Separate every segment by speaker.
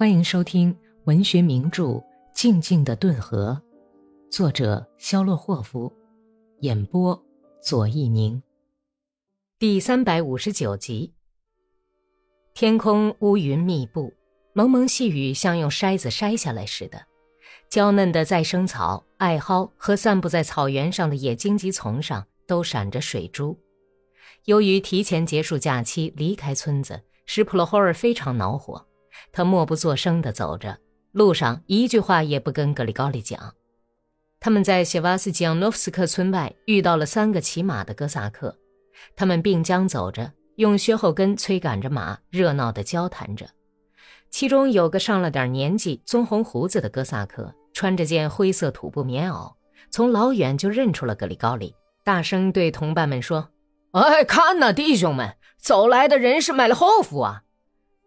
Speaker 1: 欢迎收听文学名著《静静的顿河》，作者肖洛霍夫，演播左一宁。第三百五十九集。天空乌云密布，蒙蒙细雨像用筛子筛下来似的。娇嫩的再生草、艾蒿和散布在草原上的野荆棘丛上都闪着水珠。由于提前结束假期，离开村子，使普罗霍尔非常恼火。他默不作声地走着，路上一句话也不跟格里高利讲。他们在谢瓦斯基扬诺夫斯克村外遇到了三个骑马的哥萨克，他们并肩走着，用靴后跟催赶着马，热闹地交谈着。其中有个上了点年纪、棕红胡子的哥萨克，穿着件灰色土布棉袄，从老远就认出了格里高利，大声对同伴们说：“
Speaker 2: 哎，看呐，弟兄们，走来的人是麦勒霍夫啊！”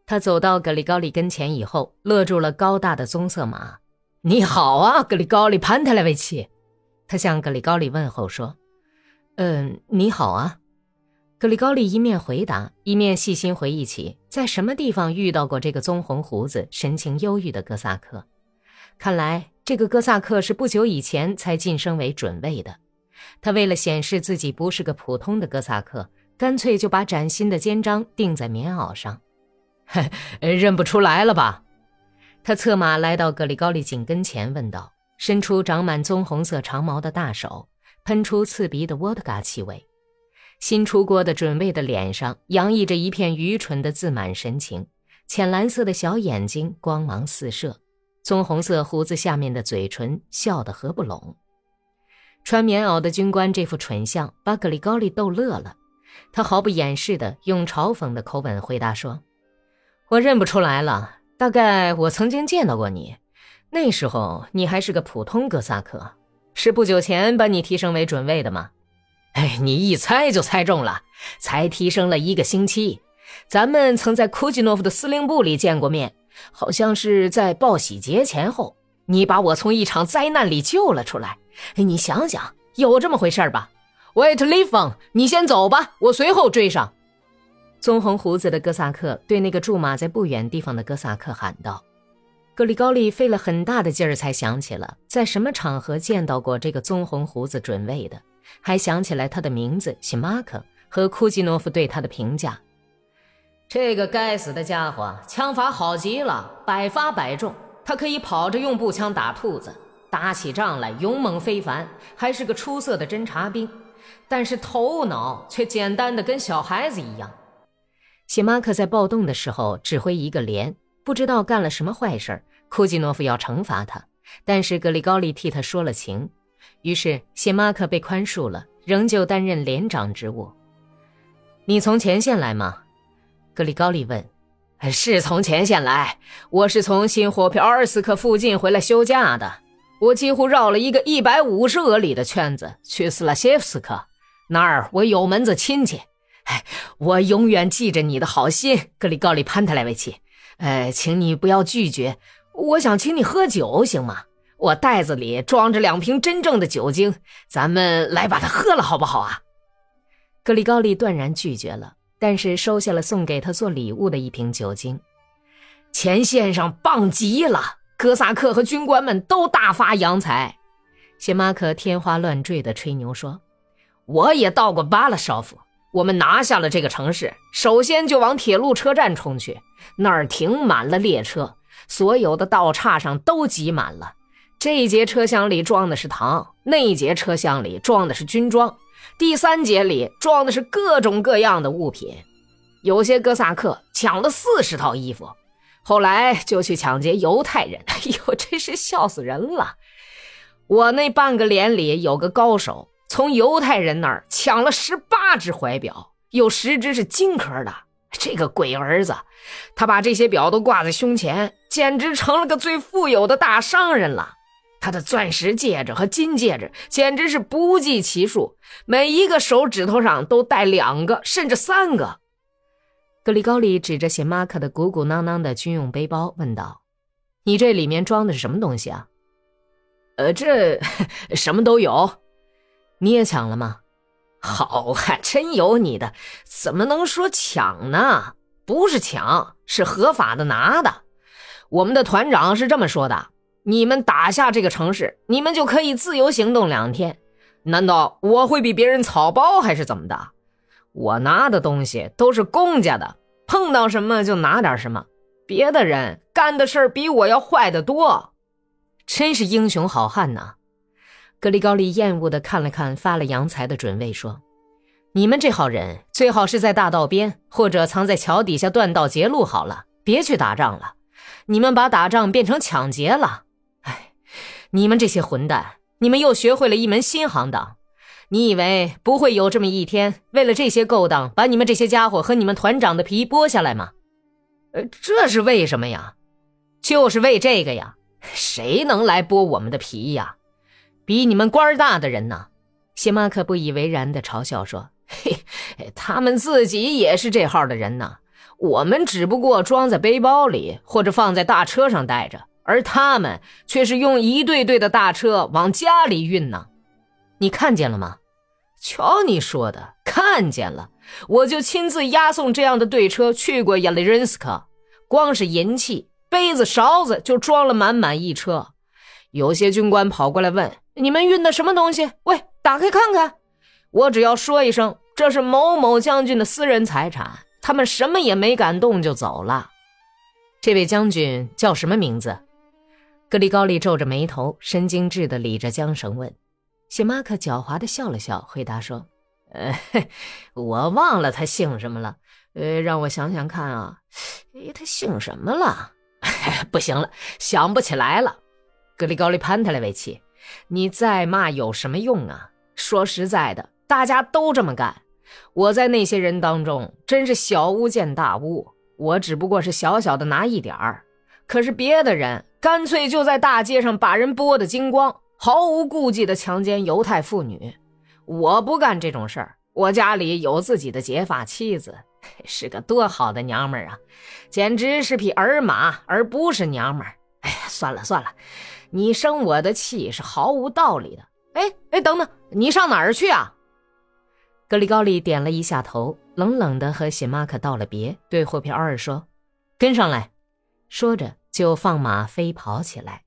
Speaker 1: 他走到格里高利跟前以后，勒住了高大的棕色马。
Speaker 2: “你好啊，格里高利潘特莱维奇。”
Speaker 1: 他向格里高利问候说。“嗯，你好啊。”格里高利一面回答，一面细心回忆起在什么地方遇到过这个棕红胡子、神情忧郁的哥萨克。看来这个哥萨克是不久以前才晋升为准尉的。他为了显示自己不是个普通的哥萨克，干脆就把崭新的肩章钉在棉袄上。
Speaker 2: 认不出来了吧？
Speaker 1: 他策马来到格里高利颈跟前，问道，伸出长满棕红色长毛的大手，喷出刺鼻的沃特嘎气味。新出锅的准尉的脸上洋溢着一片愚蠢的自满神情，浅蓝色的小眼睛光芒四射，棕红色胡子下面的嘴唇笑得合不拢。穿棉袄的军官这副蠢相把格里高利逗乐了，他毫不掩饰地用嘲讽的口吻回答说。我认不出来了，大概我曾经见到过你，那时候你还是个普通哥萨克，是不久前把你提升为准尉的吗？
Speaker 2: 哎，你一猜就猜中了，才提升了一个星期。咱们曾在库吉诺夫的司令部里见过面，好像是在报喜节前后。你把我从一场灾难里救了出来，你想想，有这么回事吧？喂，特利冯，你先走吧，我随后追上。
Speaker 1: 棕红胡子的哥萨克对那个驻马在不远地方的哥萨克喊道：“格里高利费了很大的劲儿才想起了在什么场合见到过这个棕红胡子准尉的，还想起来他的名字西马克和库季诺夫对他的评价。
Speaker 2: 这个该死的家伙枪法好极了，百发百中。他可以跑着用步枪打兔子，打起仗来勇猛非凡，还是个出色的侦察兵。但是头脑却简单的跟小孩子一样。”
Speaker 1: 谢马克在暴动的时候指挥一个连，不知道干了什么坏事库季诺夫要惩罚他，但是格里高利替他说了情，于是谢马克被宽恕了，仍旧担任连长职务。你从前线来吗？格里高利问。
Speaker 2: 是从前线来，我是从新火票尔斯克附近回来休假的。我几乎绕了一个一百五十俄里的圈子，去斯拉谢夫斯克，那儿我有门子亲戚。哎，我永远记着你的好心，格里高利潘特莱维奇。呃，请你不要拒绝，我想请你喝酒，行吗？我袋子里装着两瓶真正的酒精，咱们来把它喝了，好不好啊？
Speaker 1: 格里高利断然拒绝了，但是收下了送给他做礼物的一瓶酒精。
Speaker 2: 前线上棒极了，哥萨克和军官们都大发洋财。
Speaker 1: 谢马克天花乱坠地吹牛说：“
Speaker 2: 我也到过巴拉绍夫。”我们拿下了这个城市，首先就往铁路车站冲去，那儿停满了列车，所有的道岔上都挤满了。这一节车厢里装的是糖，那一节车厢里装的是军装，第三节里装的是各种各样的物品。有些哥萨克抢了四十套衣服，后来就去抢劫犹太人。哎呦，真是笑死人了！我那半个连里有个高手。从犹太人那儿抢了十八只怀表，有十只是金壳的。这个鬼儿子，他把这些表都挂在胸前，简直成了个最富有的大商人了。他的钻石戒指和金戒指简直是不计其数，每一个手指头上都戴两个，甚至三个。
Speaker 1: 格里高利指着写马克的鼓鼓囊囊的军用背包问道：“你这里面装的是什么东西啊？”“
Speaker 2: 呃，这 什么都有。”
Speaker 1: 你也抢了吗？
Speaker 2: 好，还真有你的！怎么能说抢呢？不是抢，是合法的拿的。我们的团长是这么说的：你们打下这个城市，你们就可以自由行动两天。难道我会比别人草包还是怎么的？我拿的东西都是公家的，碰到什么就拿点什么。别的人干的事儿比我要坏得多，
Speaker 1: 真是英雄好汉呐！格里高利厌恶地看了看发了洋财的准尉，说：“你们这号人最好是在大道边或者藏在桥底下断道截路好了，别去打仗了。你们把打仗变成抢劫了。哎，你们这些混蛋，你们又学会了一门新行当。”你以为不会有这么一天，为了这些勾当，把你们这些家伙和你们团长的皮剥下来吗？
Speaker 2: 呃，这是为什么呀？
Speaker 1: 就是为这个呀！谁能来剥我们的皮呀？比你们官大的人呢？谢马克不以为然地嘲笑说：“
Speaker 2: 嘿，他们自己也是这号的人呢。我们只不过装在背包里或者放在大车上带着，而他们却是用一队队的大车往家里运呢。
Speaker 1: 你看见了吗？”
Speaker 2: 瞧你说的，看见了，我就亲自押送这样的队车去过亚利仁斯克，光是银器、杯子、勺子就装了满满一车。有些军官跑过来问：“你们运的什么东西？”喂，打开看看。我只要说一声：“这是某某将军的私人财产。”他们什么也没敢动就走了。
Speaker 1: 这位将军叫什么名字？格里高利皱着眉头，神经质地理着缰绳问。谢马克狡猾地笑了笑，回答说：“
Speaker 2: 呃，我忘了他姓什么了。呃，让我想想看啊，哎，他姓什么了？不行了，想不起来了。”格里高利潘特莱维奇，你再骂有什么用啊？说实在的，大家都这么干。我在那些人当中真是小巫见大巫，我只不过是小小的拿一点儿，可是别的人干脆就在大街上把人剥得精光。毫无顾忌地强奸犹太妇女，我不干这种事儿。我家里有自己的结发妻子，是个多好的娘们儿啊，简直是匹儿马，而不是娘们儿。哎呀，算了算了，你生我的气是毫无道理的。哎哎，等等，你上哪儿去啊？
Speaker 1: 格里高利点了一下头，冷冷的和谢马克道了别，对霍皮奥尔说：“跟上来。”说着就放马飞跑起来。